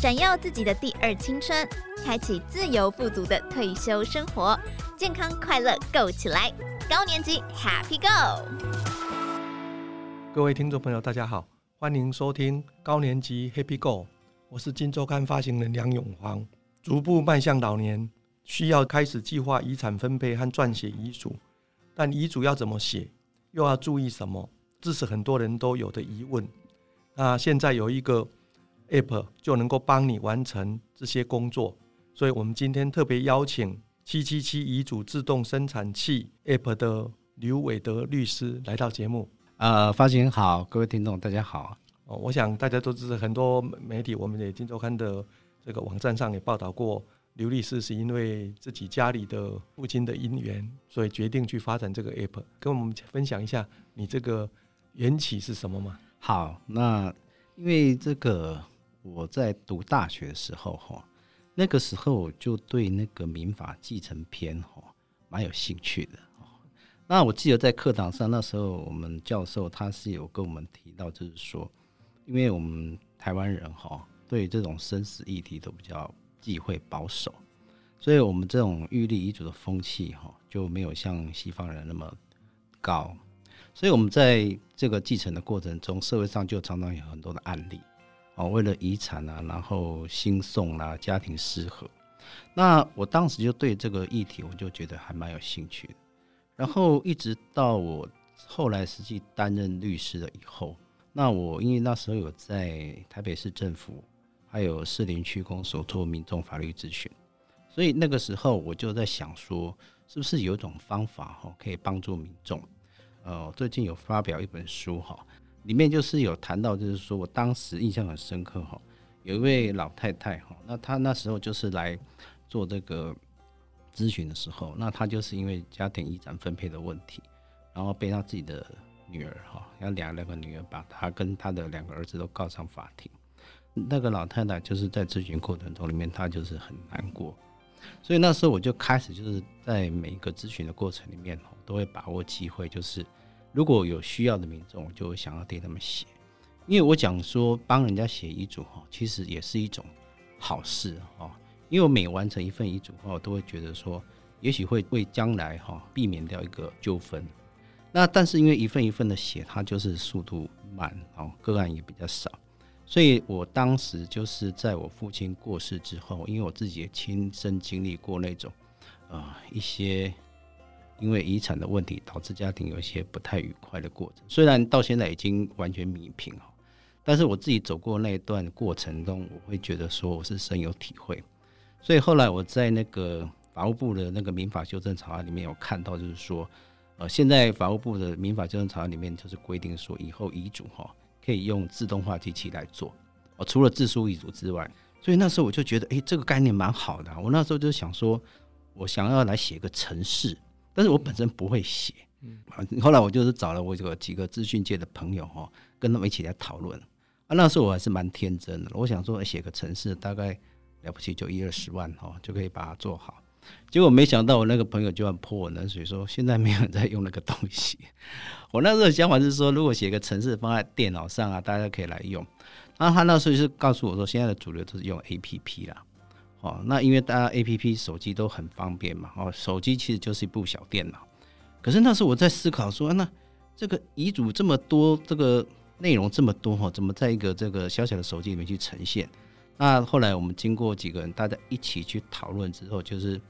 闪耀自己的第二青春，开启自由富足的退休生活，健康快乐 Go 起来！高年级 Happy Go！各位听众朋友，大家好，欢迎收听高年级 Happy Go，我是金周刊发行人梁永煌。逐步迈向老年，需要开始计划遗产分配和撰写遗嘱，但遗嘱要怎么写，又要注意什么，这是很多人都有的疑问。那现在有一个 App 就能够帮你完成这些工作，所以我们今天特别邀请七七七遗嘱自动生产器 App 的刘伟德律师来到节目。呃，发行好，各位听众大家好。哦，我想大家都知道，很多媒体，我们也《今周刊》的这个网站上也报道过，刘律师是因为自己家里的父亲的因缘，所以决定去发展这个 App，跟我们分享一下你这个缘起是什么吗？好，那因为这个我在读大学的时候哈，那个时候就对那个民法继承篇哈蛮有兴趣的。那我记得在课堂上，那时候我们教授他是有跟我们提到，就是说，因为我们台湾人哈对这种生死议题都比较忌讳保守，所以我们这种预立遗嘱的风气哈就没有像西方人那么高。所以，我们在这个继承的过程中，社会上就常常有很多的案例，哦，为了遗产啊，然后兴讼啦，家庭失和。那我当时就对这个议题，我就觉得还蛮有兴趣的。然后一直到我后来实际担任律师了以后，那我因为那时候有在台北市政府还有士林区公所做民众法律咨询，所以那个时候我就在想说，是不是有一种方法哈，可以帮助民众。呃，最近有发表一本书哈，里面就是有谈到，就是说我当时印象很深刻哈，有一位老太太哈，那她那时候就是来做这个咨询的时候，那她就是因为家庭遗产分配的问题，然后被她自己的女儿哈，要两两个女儿把她跟她的两个儿子都告上法庭，那个老太太就是在咨询过程中里面，她就是很难过。所以那时候我就开始就是在每一个咨询的过程里面，都会把握机会，就是如果有需要的民众，我就会想要替他们写。因为我讲说帮人家写遗嘱哈，其实也是一种好事哈。因为我每完成一份遗嘱话，我都会觉得说，也许会为将来哈避免掉一个纠纷。那但是因为一份一份的写，它就是速度慢哦，个案也比较少。所以我当时就是在我父亲过世之后，因为我自己也亲身经历过那种，呃，一些因为遗产的问题导致家庭有一些不太愉快的过程。虽然到现在已经完全弥平了，但是我自己走过那一段过程中，我会觉得说我是深有体会。所以后来我在那个法务部的那个民法修正草案里面有看到，就是说，呃，现在法务部的民法修正草案里面就是规定说，以后遗嘱哈。可以用自动化机器来做哦，除了自书遗嘱之外，所以那时候我就觉得，哎，这个概念蛮好的。我那时候就想说，我想要来写个程式，但是我本身不会写。嗯，后来我就是找了我这个几个资讯界的朋友哈，跟他们一起来讨论。啊，那时候我还是蛮天真的，我想说写个城市，大概了不起就一二十万哈，就可以把它做好。结果没想到我那个朋友就很泼我冷水，说现在没有人在用那个东西。我那时候的想法是说，如果写个城市放在电脑上啊，大家可以来用。然后他那时候就是告诉我说，现在的主流都是用 APP 啦。哦，那因为大家 APP 手机都很方便嘛，哦，手机其实就是一部小电脑。可是那时候我在思考说，那这个遗嘱这么多，这个内容这么多哈，怎么在一个这个小小的手机里面去呈现？那后来我们经过几个人大家一起去讨论之后，就是。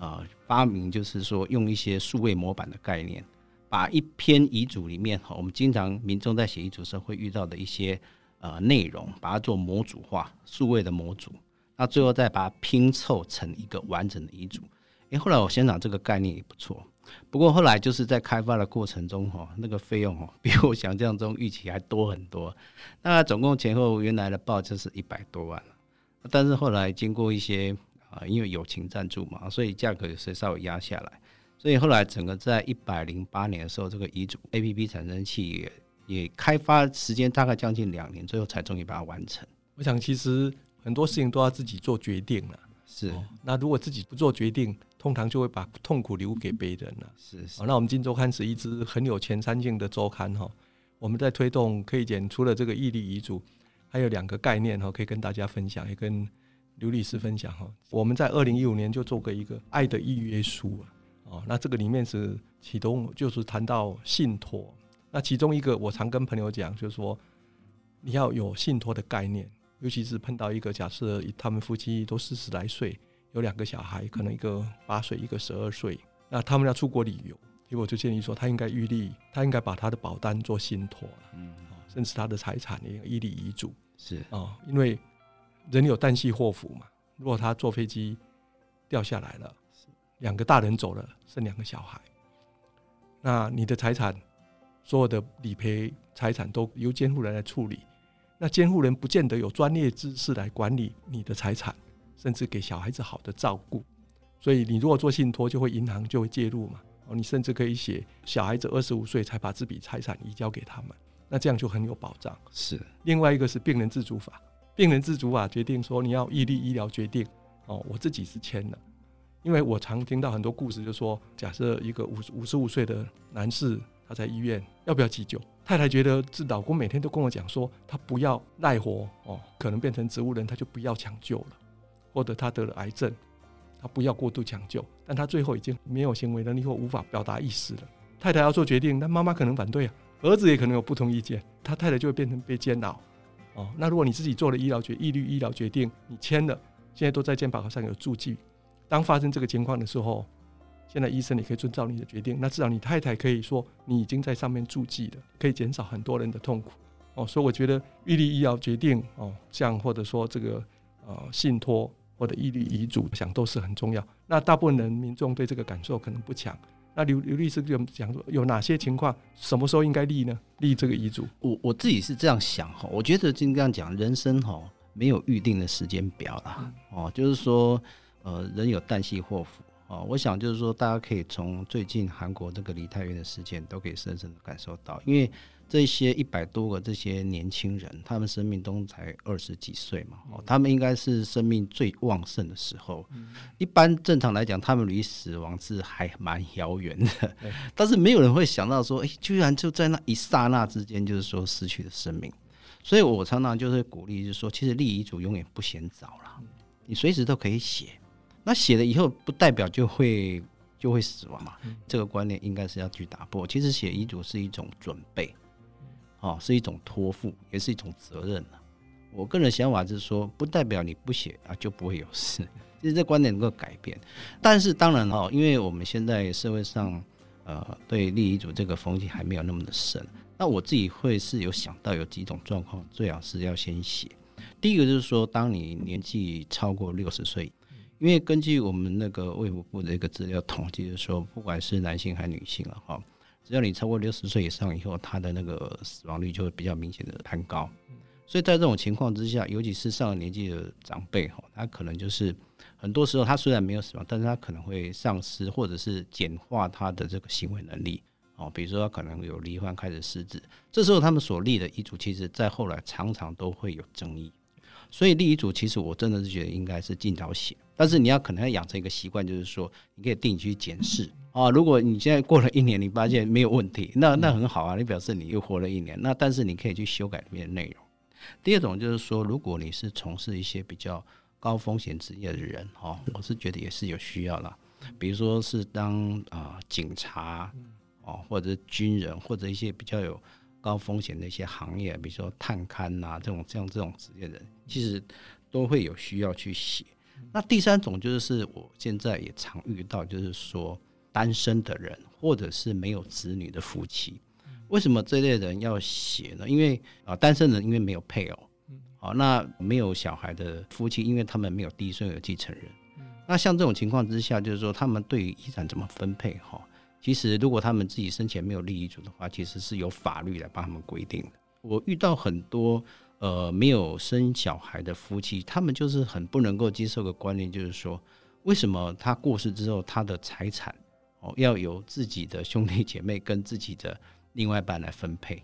呃，发明就是说用一些数位模板的概念，把一篇遗嘱里面哈，我们经常民众在写遗嘱时候会遇到的一些呃内容，把它做模组化，数位的模组，那最后再把它拼凑成一个完整的遗嘱。诶，后来我想想这个概念也不错，不过后来就是在开发的过程中哈，那个费用哈比我想象中预期还多很多，那总共前后原来的报就是一百多万，但是后来经过一些。啊，因为友情赞助嘛，所以价格也是稍微压下来。所以后来整个在一百零八年的时候，这个遗嘱 APP 产生器也也开发时间大概将近两年，最后才终于把它完成。我想其实很多事情都要自己做决定了。是、哦，那如果自己不做决定，通常就会把痛苦留给别人了。是是、哦。那我们今周刊是一支很有前瞻性的周刊哈。我们在推动可以减除了这个预立遗嘱，还有两个概念哈，可以跟大家分享，也跟刘律师分享哈。我们在二零一五年就做过一个爱的预约书哦，那这个里面是启动，就是谈到信托。那其中一个我常跟朋友讲，就是说你要有信托的概念，尤其是碰到一个假设他们夫妻都四十来岁，有两个小孩，可能一个八岁，一个十二岁，那他们要出国旅游，结果我就建议说他应该预立，他应该把他的保单做信托，嗯。甚至他的财产也一个立遗嘱是啊、哦，因为人有旦夕祸福嘛。如果他坐飞机掉下来了，两个大人走了，剩两个小孩，那你的财产所有的理赔财产都由监护人来处理。那监护人不见得有专业知识来管理你的财产，甚至给小孩子好的照顾。所以你如果做信托，就会银行就会介入嘛。哦，你甚至可以写小孩子二十五岁才把这笔财产移交给他们。那这样就很有保障。是，另外一个是病人自主法，病人自主法决定说你要预立医疗决定哦，我自己是签了，因为我常听到很多故事，就说假设一个五五十五岁的男士他在医院要不要急救，太太觉得这老公每天都跟我讲说他不要赖活哦，可能变成植物人，他就不要抢救了，或者他得了癌症，他不要过度抢救，但他最后已经没有行为能力或无法表达意思了，太太要做决定，那妈妈可能反对啊。儿子也可能有不同意见，他太太就会变成被监牢哦。那如果你自己做了医疗决预立医疗决定，你签了，现在都在健保卡上有注记。当发生这个情况的时候，现在医生你可以遵照你的决定。那至少你太太可以说你已经在上面注记了，可以减少很多人的痛苦哦。所以我觉得预立医疗决定哦，像或者说这个呃信托或者预立遗嘱，想都是很重要。那大部分人民众对这个感受可能不强。那刘刘律师就讲说，有哪些情况，什么时候应该立呢？立这个遗嘱？我我自己是这样想哈，我觉得就这样讲，人生哈没有预定的时间表啦，哦，就是说，呃，人有旦夕祸福哦，我想就是说，大家可以从最近韩国这个梨泰院的事件，都可以深深的感受到，因为。这些一百多个这些年轻人，他们生命都才二十几岁嘛，哦，他们应该是生命最旺盛的时候。一般正常来讲，他们离死亡是还蛮遥远的，但是没有人会想到说，哎，居然就在那一刹那之间，就是说失去了生命。所以我常常就是鼓励，就是说，其实立遗嘱永远不嫌早了，你随时都可以写。那写了以后，不代表就会就会死亡嘛，这个观念应该是要去打破。其实写遗嘱是一种准备。哦，是一种托付，也是一种责任。我个人想法就是说，不代表你不写啊就不会有事。其实这观点能够改变，但是当然哦，因为我们现在社会上呃对立遗嘱这个风气还没有那么的深。那我自己会是有想到有几种状况，最好是要先写。第一个就是说，当你年纪超过六十岁，因为根据我们那个卫福部的一个资料统计，就是说，不管是男性还是女性了哈。只要你超过六十岁以上以后，他的那个死亡率就会比较明显的攀高。所以在这种情况之下，尤其是上了年纪的长辈哈，他可能就是很多时候他虽然没有死亡，但是他可能会丧失或者是简化他的这个行为能力哦。比如说他可能有罹患开始失智，这时候他们所立的遗嘱，其实在后来常常都会有争议。所以立遗嘱其实我真的是觉得应该是尽早写，但是你要可能要养成一个习惯，就是说你可以定期检视。啊，如果你现在过了一年，你发现没有问题，那那很好啊，你表示你又活了一年。那但是你可以去修改里面的内容。第二种就是说，如果你是从事一些比较高风险职业的人，哈，我是觉得也是有需要啦。比如说是当啊、呃、警察，哦，或者军人，或者一些比较有高风险的一些行业，比如说探勘呐、啊、这种像这种职业人，其实都会有需要去写。那第三种就是我现在也常遇到，就是说。单身的人，或者是没有子女的夫妻，为什么这类人要写呢？因为啊，单身人因为没有配偶，好，那没有小孩的夫妻，因为他们没有第一顺位继承人。那像这种情况之下，就是说他们对于遗产怎么分配，哈，其实如果他们自己生前没有立遗嘱的话，其实是有法律来帮他们规定的。我遇到很多呃没有生小孩的夫妻，他们就是很不能够接受的观念，就是说为什么他过世之后，他的财产哦，要由自己的兄弟姐妹跟自己的另外一半来分配，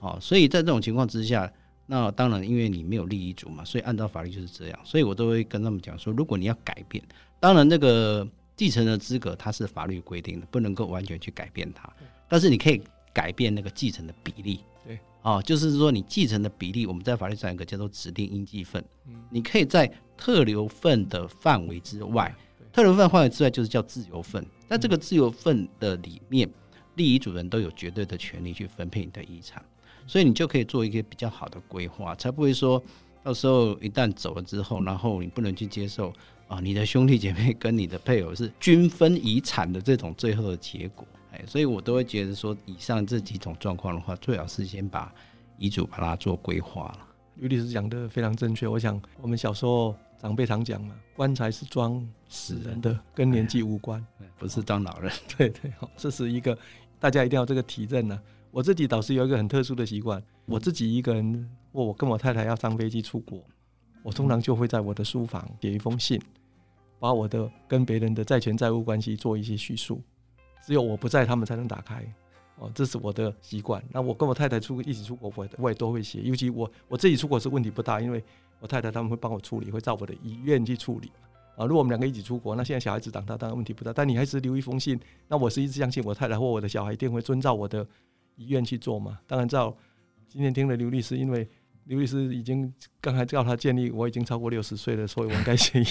哦，所以在这种情况之下，那当然因为你没有立遗嘱嘛，所以按照法律就是这样，所以我都会跟他们讲说，如果你要改变，当然那个继承的资格它是法律规定的，不能够完全去改变它，但是你可以改变那个继承的比例，对，哦，就是说你继承的比例，我们在法律上有一个叫做指定应继分，你可以在特留份的范围之外，特留份范围之外就是叫自由份，在这个自由份的里面，立遗主人都有绝对的权利去分配你的遗产，所以你就可以做一个比较好的规划，才不会说到时候一旦走了之后，然后你不能去接受啊，你的兄弟姐妹跟你的配偶是均分遗产的这种最后的结果。哎，所以我都会觉得说，以上这几种状况的话，最好是先把遗嘱把它做规划了。于律师讲的非常正确。我想我们小时候长辈常讲嘛，棺材是装死人的，跟年纪无关，不是当老人。对对，好，这是一个大家一定要这个提认呢。我自己倒是有一个很特殊的习惯，我自己一个人，或我跟我太太要上飞机出国，我通常就会在我的书房写一封信，把我的跟别人的债权债务关系做一些叙述。只有我不在，他们才能打开。哦，这是我的习惯。那我跟我太太出一起出国，我我也都会写。尤其我我自己出国是问题不大，因为我太太他们会帮我处理，会照我的意愿去处理。啊，如果我们两个一起出国，那现在小孩子长大，当然问题不大。但你还是留一封信，那我是一直相信我太太或我的小孩一定会遵照我的意愿去做嘛。当然，照今天听了刘律师，因为刘律师已经刚才叫他建议，我已经超过六十岁了，所以我应该建议。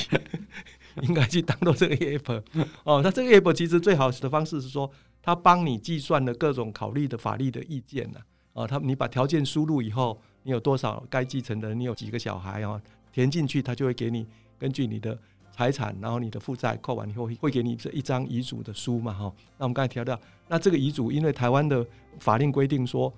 应该去当做这个 app 哦，那这个 app 其实最好的方式是说，他帮你计算了各种考虑的法律的意见呐，哦，他你把条件输入以后，你有多少该继承的，你有几个小孩啊，填进去，他就会给你根据你的财产，然后你的负债扣完以后，会给你这一张遗嘱的书嘛，哈。那我们刚才提到，那这个遗嘱，因为台湾的法令规定说，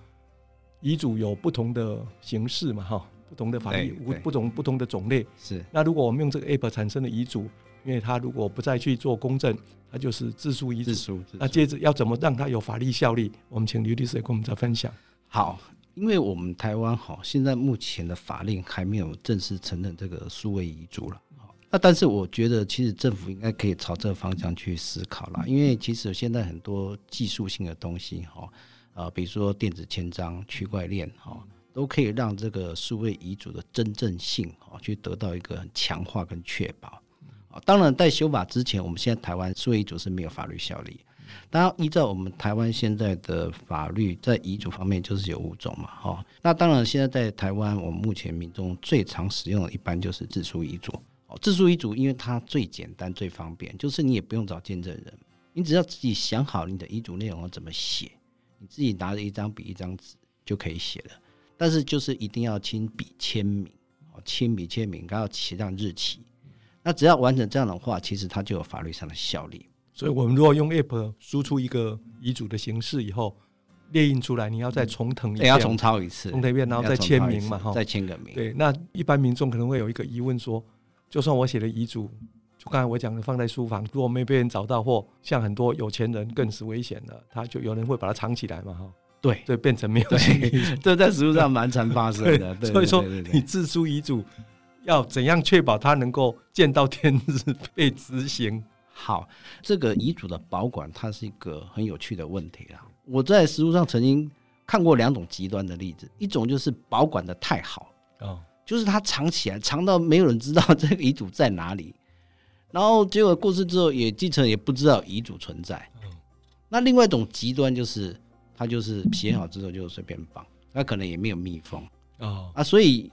遗嘱有不同的形式嘛，哈。不同的法律，不不同不同的种类是。那如果我们用这个 app 产生的遗嘱，因为他如果不再去做公证，他就是自书遗嘱。那接着要怎么让它有法律效力？我们请刘律师跟我们再分享。好，因为我们台湾好，现在目前的法令还没有正式承认这个数位遗嘱了。好，那但是我觉得其实政府应该可以朝这个方向去思考啦，因为其实现在很多技术性的东西哈，啊，比如说电子签章、区块链哈。都可以让这个数位遗嘱的真正性啊，去得到一个很强化跟确保啊。当然，在修法之前，我们现在台湾数位遗嘱是没有法律效力。当然，依照我们台湾现在的法律，在遗嘱方面就是有五种嘛，哈。那当然，现在在台湾，我们目前民众最常使用的一般就是自书遗嘱。哦，自书遗嘱因为它最简单、最方便，就是你也不用找见证人，你只要自己想好你的遗嘱内容要怎么写，你自己拿着一张笔、一张纸就可以写了。但是就是一定要亲笔签名，哦，亲笔签名，还要写上日期。那只要完成这样的话，其实它就有法律上的效力。所以，我们如果用 App 输出一个遗嘱的形式以后，列印出来，你要再重謄一遍，要重抄一次，重謄一遍，然后再签名嘛，哈，再签个名。对，那一般民众可能会有一个疑问说，就算我写了遗嘱，就刚才我讲的放在书房，如果没被人找到，或像很多有钱人更是危险的，他就有人会把它藏起来嘛，哈。对，这变成没有。这在实物上蛮常发生的。对，所以说，你自书遗嘱要怎样确保它能够见到天日被执行？好，这个遗嘱的保管，它是一个很有趣的问题啊。我在实物上曾经看过两种极端的例子，一种就是保管的太好，哦，就是它藏起来，藏到没有人知道 这个遗嘱在哪里，然后结果过世之后也继承也不知道遗嘱存在。那另外一种极端就是。他就是写好之后就随便放，他可能也没有密封哦。啊，所以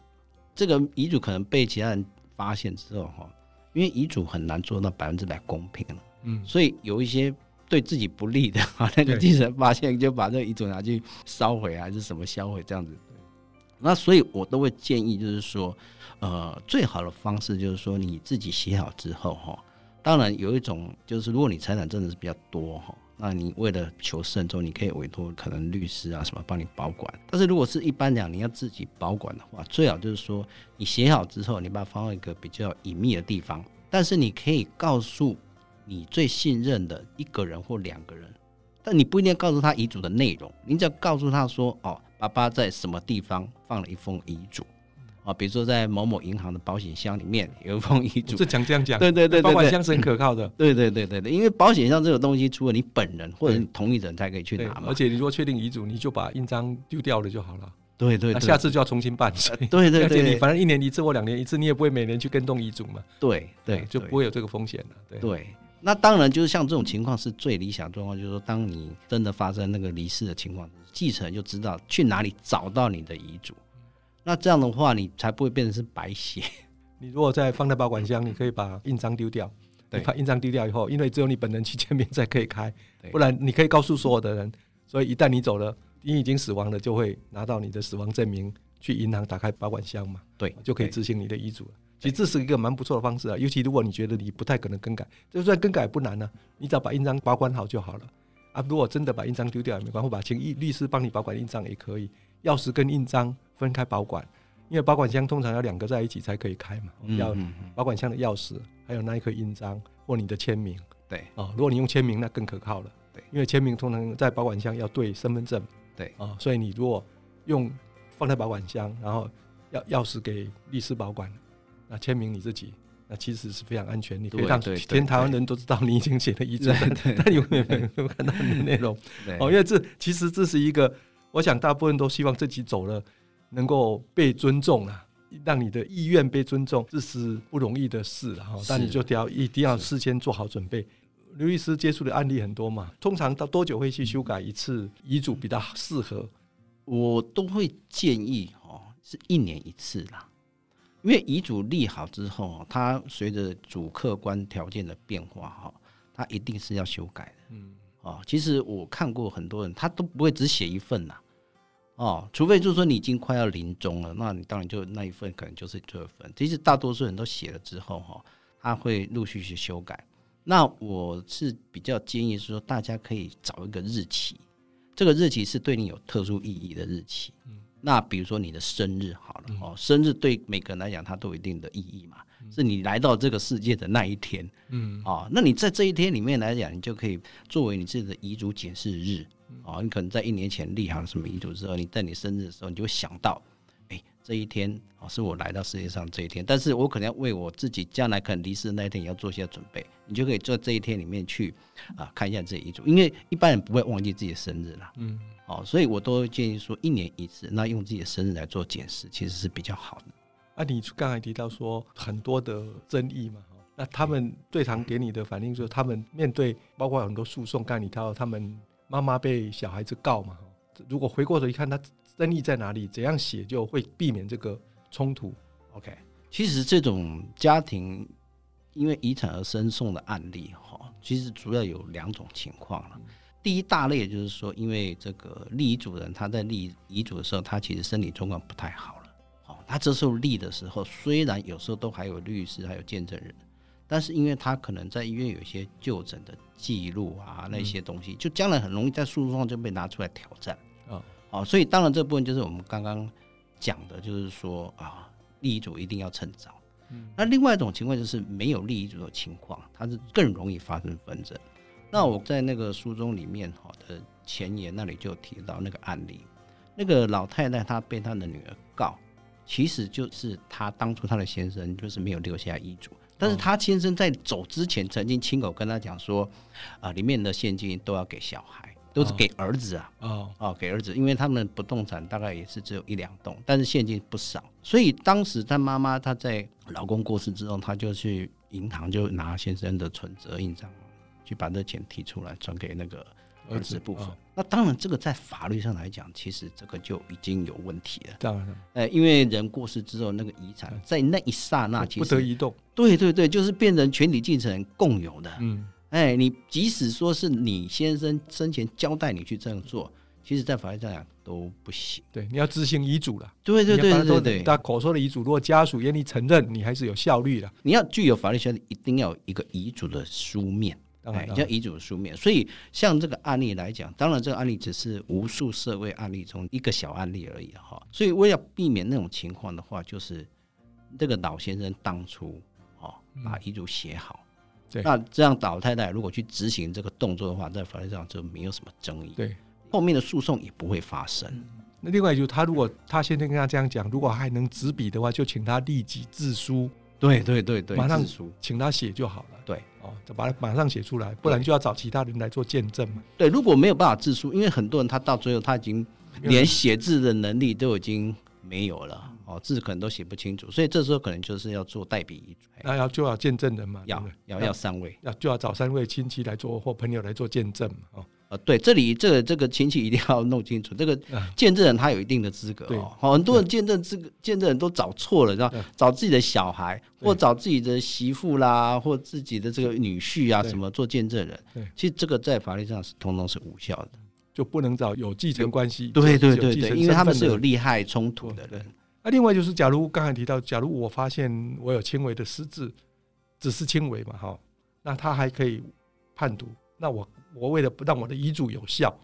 这个遗嘱可能被其他人发现之后哈，因为遗嘱很难做到百分之百公平了，嗯，所以有一些对自己不利的啊，那个继承人发现就把这个遗嘱拿去烧毁还是什么销毁这样子，那所以我都会建议就是说，呃，最好的方式就是说你自己写好之后哈，当然有一种就是如果你财产真的是比较多哈。那你为了求慎重，你可以委托可能律师啊什么帮你保管。但是如果是一般讲你要自己保管的话，最好就是说你写好之后，你把它放到一个比较隐秘的地方。但是你可以告诉你最信任的一个人或两个人，但你不一定要告诉他遗嘱的内容，你只要告诉他说：“哦，爸爸在什么地方放了一封遗嘱。”啊，比如说在某某银行的保险箱里面有一封遗嘱，这讲这样讲，对对对，保险箱是很可靠的，对对对对对，因为保险箱这个东西，除了你本人或者你同意的人才可以去拿嘛，而且你如果确定遗嘱，你就把印章丢掉了就好了，对对，那下次就要重新办，对对对，而且 你反正一年一次或两年一次，你也不会每年去跟动遗嘱嘛，对对，就不会有这个风险了，对。对，那当然就是像这种情况是最理想状况，就是说当你真的发生那个离世的情况，继承人就知道去哪里找到你的遗嘱。那这样的话，你才不会变成是白写。你如果在放在保管箱，你可以把印章丢掉。对，把印章丢掉以后，因为只有你本人去见面才可以开，不然你可以告诉所有的人。所以一旦你走了，你已经死亡了，就会拿到你的死亡证明，去银行打开保管箱嘛，对，就可以执行你的遗嘱了。其实这是一个蛮不错的方式啊，尤其如果你觉得你不太可能更改，就算更改不难呢、啊，你只要把印章保管好就好了啊。如果真的把印章丢掉也没关系，或把请律师帮你保管印章也可以。钥匙跟印章分开保管，因为保管箱通常要两个在一起才可以开嘛。要保管箱的钥匙，还有那一颗印章或你的签名。对哦，如果你用签名，那更可靠了。对，因为签名通常在保管箱要对身份证。对啊，所以你如果用放在保管箱，然后钥钥匙给律师保管。那签名你自己，那其实是非常安全。你可以让全台湾人都知道你已经写了遗嘱，但永远没有看到你的内容。哦，因为这其实这是一个，我想大部分都希望自己走了能够被尊重啊，让你的意愿被尊重，这是不容易的事哈。但你就得要一定要事先做好准备。刘律师接触的案例很多嘛，通常到多久会去修改一次遗嘱比较适合？我都会建议哦，是一年一次啦。因为遗嘱立好之后，它随着主客观条件的变化，哈，它一定是要修改的。嗯，哦，其实我看过很多人，他都不会只写一份呐，哦，除非就是说你已经快要临终了，那你当然就那一份可能就是这份。其实大多数人都写了之后，哈，他会陆续去修改。那我是比较建议是说，大家可以找一个日期，这个日期是对你有特殊意义的日期。嗯。那比如说你的生日好了哦，生日对每个人来讲，它都有一定的意义嘛，是你来到这个世界的那一天，嗯，啊，那你在这一天里面来讲，你就可以作为你自己的遗嘱检视日，啊，你可能在一年前立好了什么遗嘱之后，你在你生日的时候，你就会想到。哎这一天哦，是我来到世界上这一天，但是我可能要为我自己将来可能离世的那一天也要做一些准备。你就可以在这一天里面去啊看一下自己遗嘱，因为一般人不会忘记自己的生日啦。嗯，哦，所以我都建议说一年一次，那用自己的生日来做检视，其实是比较好的。啊，你刚才提到说很多的争议嘛，那他们最常给你的反应就是他们面对包括很多诉讼，刚才你提到他们妈妈被小孩子告嘛，如果回过头一看他。争议在哪里？怎样写就会避免这个冲突？OK，其实这种家庭因为遗产而申诉的案例，哈，其实主要有两种情况了。第一大类就是说，因为这个立遗嘱人他在立遗嘱的时候，他其实身体状况不太。好，他这时候立的时候，虽然有时候都还有律师还有见证人，但是因为他可能在医院有一些就诊的记录啊，那些东西，就将来很容易在诉讼上就被拿出来挑战。哦，所以当然这部分就是我们刚刚讲的，就是说啊，立遗嘱一定要趁早。嗯，那另外一种情况就是没有立遗嘱的情况，它是更容易发生纷争。那我在那个书中里面哈的前言那里就提到那个案例，那个老太太她被她的女儿告，其实就是他当初他的先生就是没有留下遗嘱，但是他先生在走之前曾经亲口跟他讲说，啊，里面的现金都要给小孩。都是给儿子啊，哦。哦，给儿子，因为他们不动产大概也是只有一两栋，但是现金不少，所以当时他妈妈她在老公过世之后，她就去银行就拿先生的存折印章，去把这钱提出来转给那个儿子部分。那当然，这个在法律上来讲，其实这个就已经有问题了。当然，呃，因为人过世之后，那个遗产在那一刹那其实不得移动。对对对，就是变成全体继承人共有的。嗯。哎，你即使说是你先生生前交代你去这样做，其实，在法律上讲都不行。对，你要执行遗嘱了。对对对对对，他口说的遗嘱，如果家属愿意承认，你还是有效率的。你要具有法律效力，一定要有一个遗嘱的书面。哎，叫遗嘱的书面。所以，像这个案例来讲，当然这个案例只是无数社会案例中一个小案例而已哈。所以，为了避免那种情况的话，就是这个老先生当初哦把遗嘱写好。对那这样老太太如果去执行这个动作的话，在法律上就没有什么争议。对，后面的诉讼也不会发生。嗯、那另外就是，他如果他先生跟他这样讲，如果还能执笔的话，就请他立即自书。对对对对，马上请他写就好了。对，哦，就把它马上写出来，不然就要找其他人来做见证嘛。对，如果没有办法自书，因为很多人他到最后他已经连写字的能力都已经没有了。哦，字可能都写不清楚，所以这时候可能就是要做代笔遗嘱。那要就要见证人嘛，要要要三位，要就要找三位亲戚来做或朋友来做见证嘛，哦。呃，对，这里这个这个亲戚一定要弄清楚，这个见证人他有一定的资格哦。好，很多人见证资格见证人都找错了，知道找自己的小孩或找自己的媳妇啦，或自己的这个女婿啊什么做见证人。其实这个在法律上是通通是无效的，就不能找有继承关系。对对对对，因为他们是有利害冲突的人。那另外就是，假如刚才提到，假如我发现我有轻微的失智，只是轻微嘛，哈，那他还可以判读，那我。我为了不让我的遗嘱有效，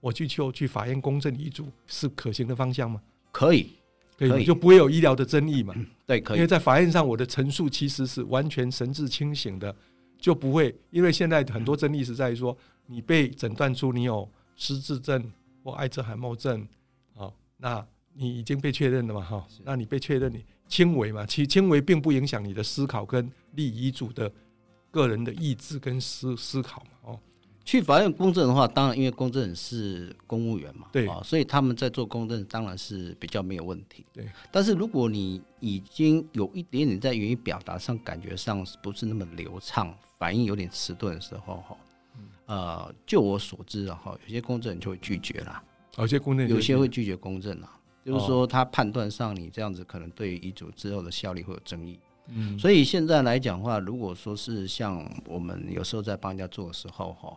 我去求去法院公证遗嘱是可行的方向吗？可以，可以，就不会有医疗的争议嘛？对，可以。因为在法院上，我的陈述其实是完全神志清醒的，就不会。因为现在很多争议是在于说，你被诊断出你有失智症或艾滋海默症，好，那你已经被确认了嘛？哈，那你被确认你轻微嘛？其实轻微并不影响你的思考跟立遗嘱的个人的意志跟思思考嘛？哦。去法院公证的话，当然因为公证人是公务员嘛，对。啊，所以他们在做公证当然是比较没有问题。对，但是如果你已经有一点点在言语表达上感觉上不是那么流畅，反应有点迟钝的时候，哈，呃，就我所知的哈，有些公证人就会拒绝啦，有些公证有些会拒绝公证啦，就是说他判断上你这样子可能对于遗嘱之后的效力会有争议。嗯，所以现在来讲的话，如果说是像我们有时候在帮人家做的时候哈，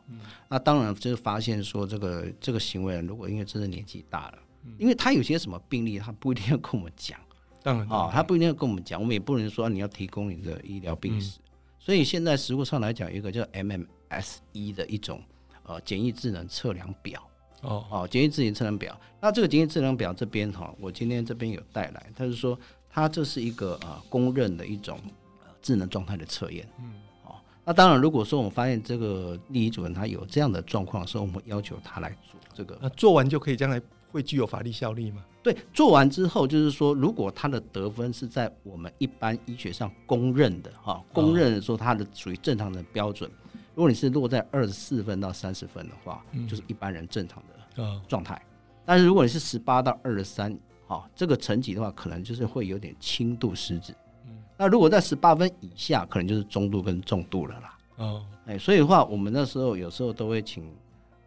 那当然就是发现说这个这个行为人如果因为真的年纪大了，因为他有些什么病例，他不一定要跟我们讲，当然啊，他不一定要跟我们讲，我们也不能说你要提供你的医疗病史。所以现在实物上来讲，有一个叫 MMSE 的一种呃简易智能测量表。哦，哦简易智能测量表。那这个简易智能表这边哈，我今天这边有带来，他是说。它这是一个呃公认的一种呃智能状态的测验，嗯，哦，那当然，如果说我们发现这个立遗嘱人他有这样的状况的时候，我们要求他来做这个，那做完就可以将来会具有法律效力吗？对，做完之后就是说，如果他的得分是在我们一般医学上公认的哈，公认的说他的属于正常的标准，如果你是落在二十四分到三十分的话，就是一般人正常的状态，但是如果你是十八到二十三。哦，这个层级的话，可能就是会有点轻度失智。嗯，那如果在十八分以下，可能就是中度跟重度了啦。哦，哎，所以的话，我们那时候有时候都会请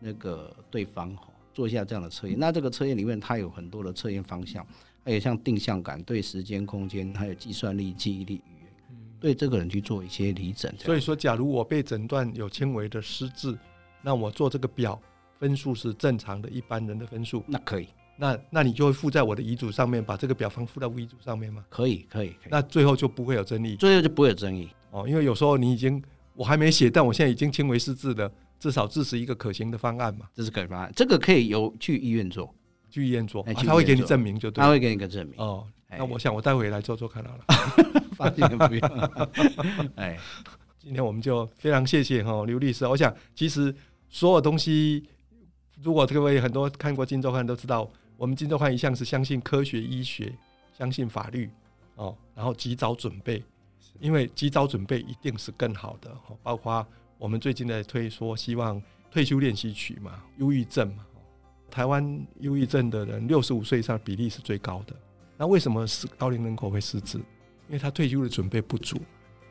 那个对方哈做一下这样的测验。那这个测验里面，它有很多的测验方向，还有像定向感、对时间、空间，还有计算力、记忆力、语言，对这个人去做一些理诊。所以说，假如我被诊断有轻微的失智，那我做这个表分数是正常的一般人的分数，那可以。那那你就会附在我的遗嘱上面，把这个表方附在遗嘱上面吗？可以，可以，可以。那最后就不会有争议，最后就不会有争议哦。因为有时候你已经我还没写，但我现在已经轻微失智了，至少支持一个可行的方案嘛。这是可行方案，这个可以由去医院做，去医院做，欸、他会给你证明就对，他会给你个证明哦。那我想我待会来做做看好了，发现不用。哎，今天我们就非常谢谢哈刘律师。我想其实所有东西，如果各位很多看过《金周刊》都知道。我们金周刊一向是相信科学医学，相信法律哦，然后及早准备，因为及早准备一定是更好的。包括我们最近在推说，希望退休练习曲嘛，忧郁症嘛，台湾忧郁症的人六十五岁以上比例是最高的。那为什么是高龄人口会失智？因为他退休的准备不足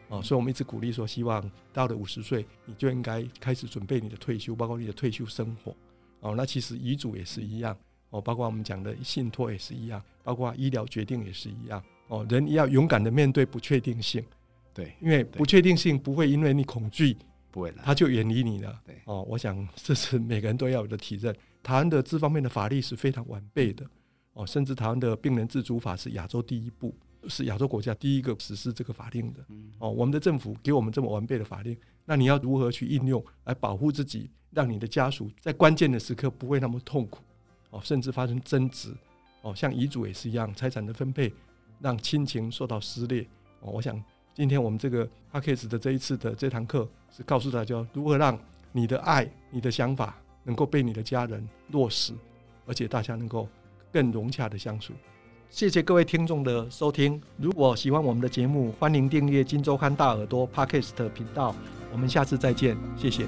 哦，所以我们一直鼓励说，希望到了五十岁，你就应该开始准备你的退休，包括你的退休生活哦。那其实遗嘱也是一样。哦，包括我们讲的信托也是一样，包括医疗决定也是一样。哦，人要勇敢的面对不确定性，对，因为不确定性不会因为你恐惧，不会，他就远离你了。对，哦，我想这是每个人都要有的体认。台湾的这方面的法律是非常完备的，哦，甚至台湾的病人自主法是亚洲第一部，是亚洲国家第一个实施这个法令的。哦，我们的政府给我们这么完备的法令，那你要如何去应用来保护自己，让你的家属在关键的时刻不会那么痛苦？哦，甚至发生争执，哦，像遗嘱也是一样，财产的分配让亲情受到撕裂。哦，我想今天我们这个 Podcast 的这一次的这堂课是告诉大家如何让你的爱、你的想法能够被你的家人落实，而且大家能够更融洽的相处。谢谢各位听众的收听。如果喜欢我们的节目，欢迎订阅《金周刊大耳朵》Podcast 频道。我们下次再见，谢谢。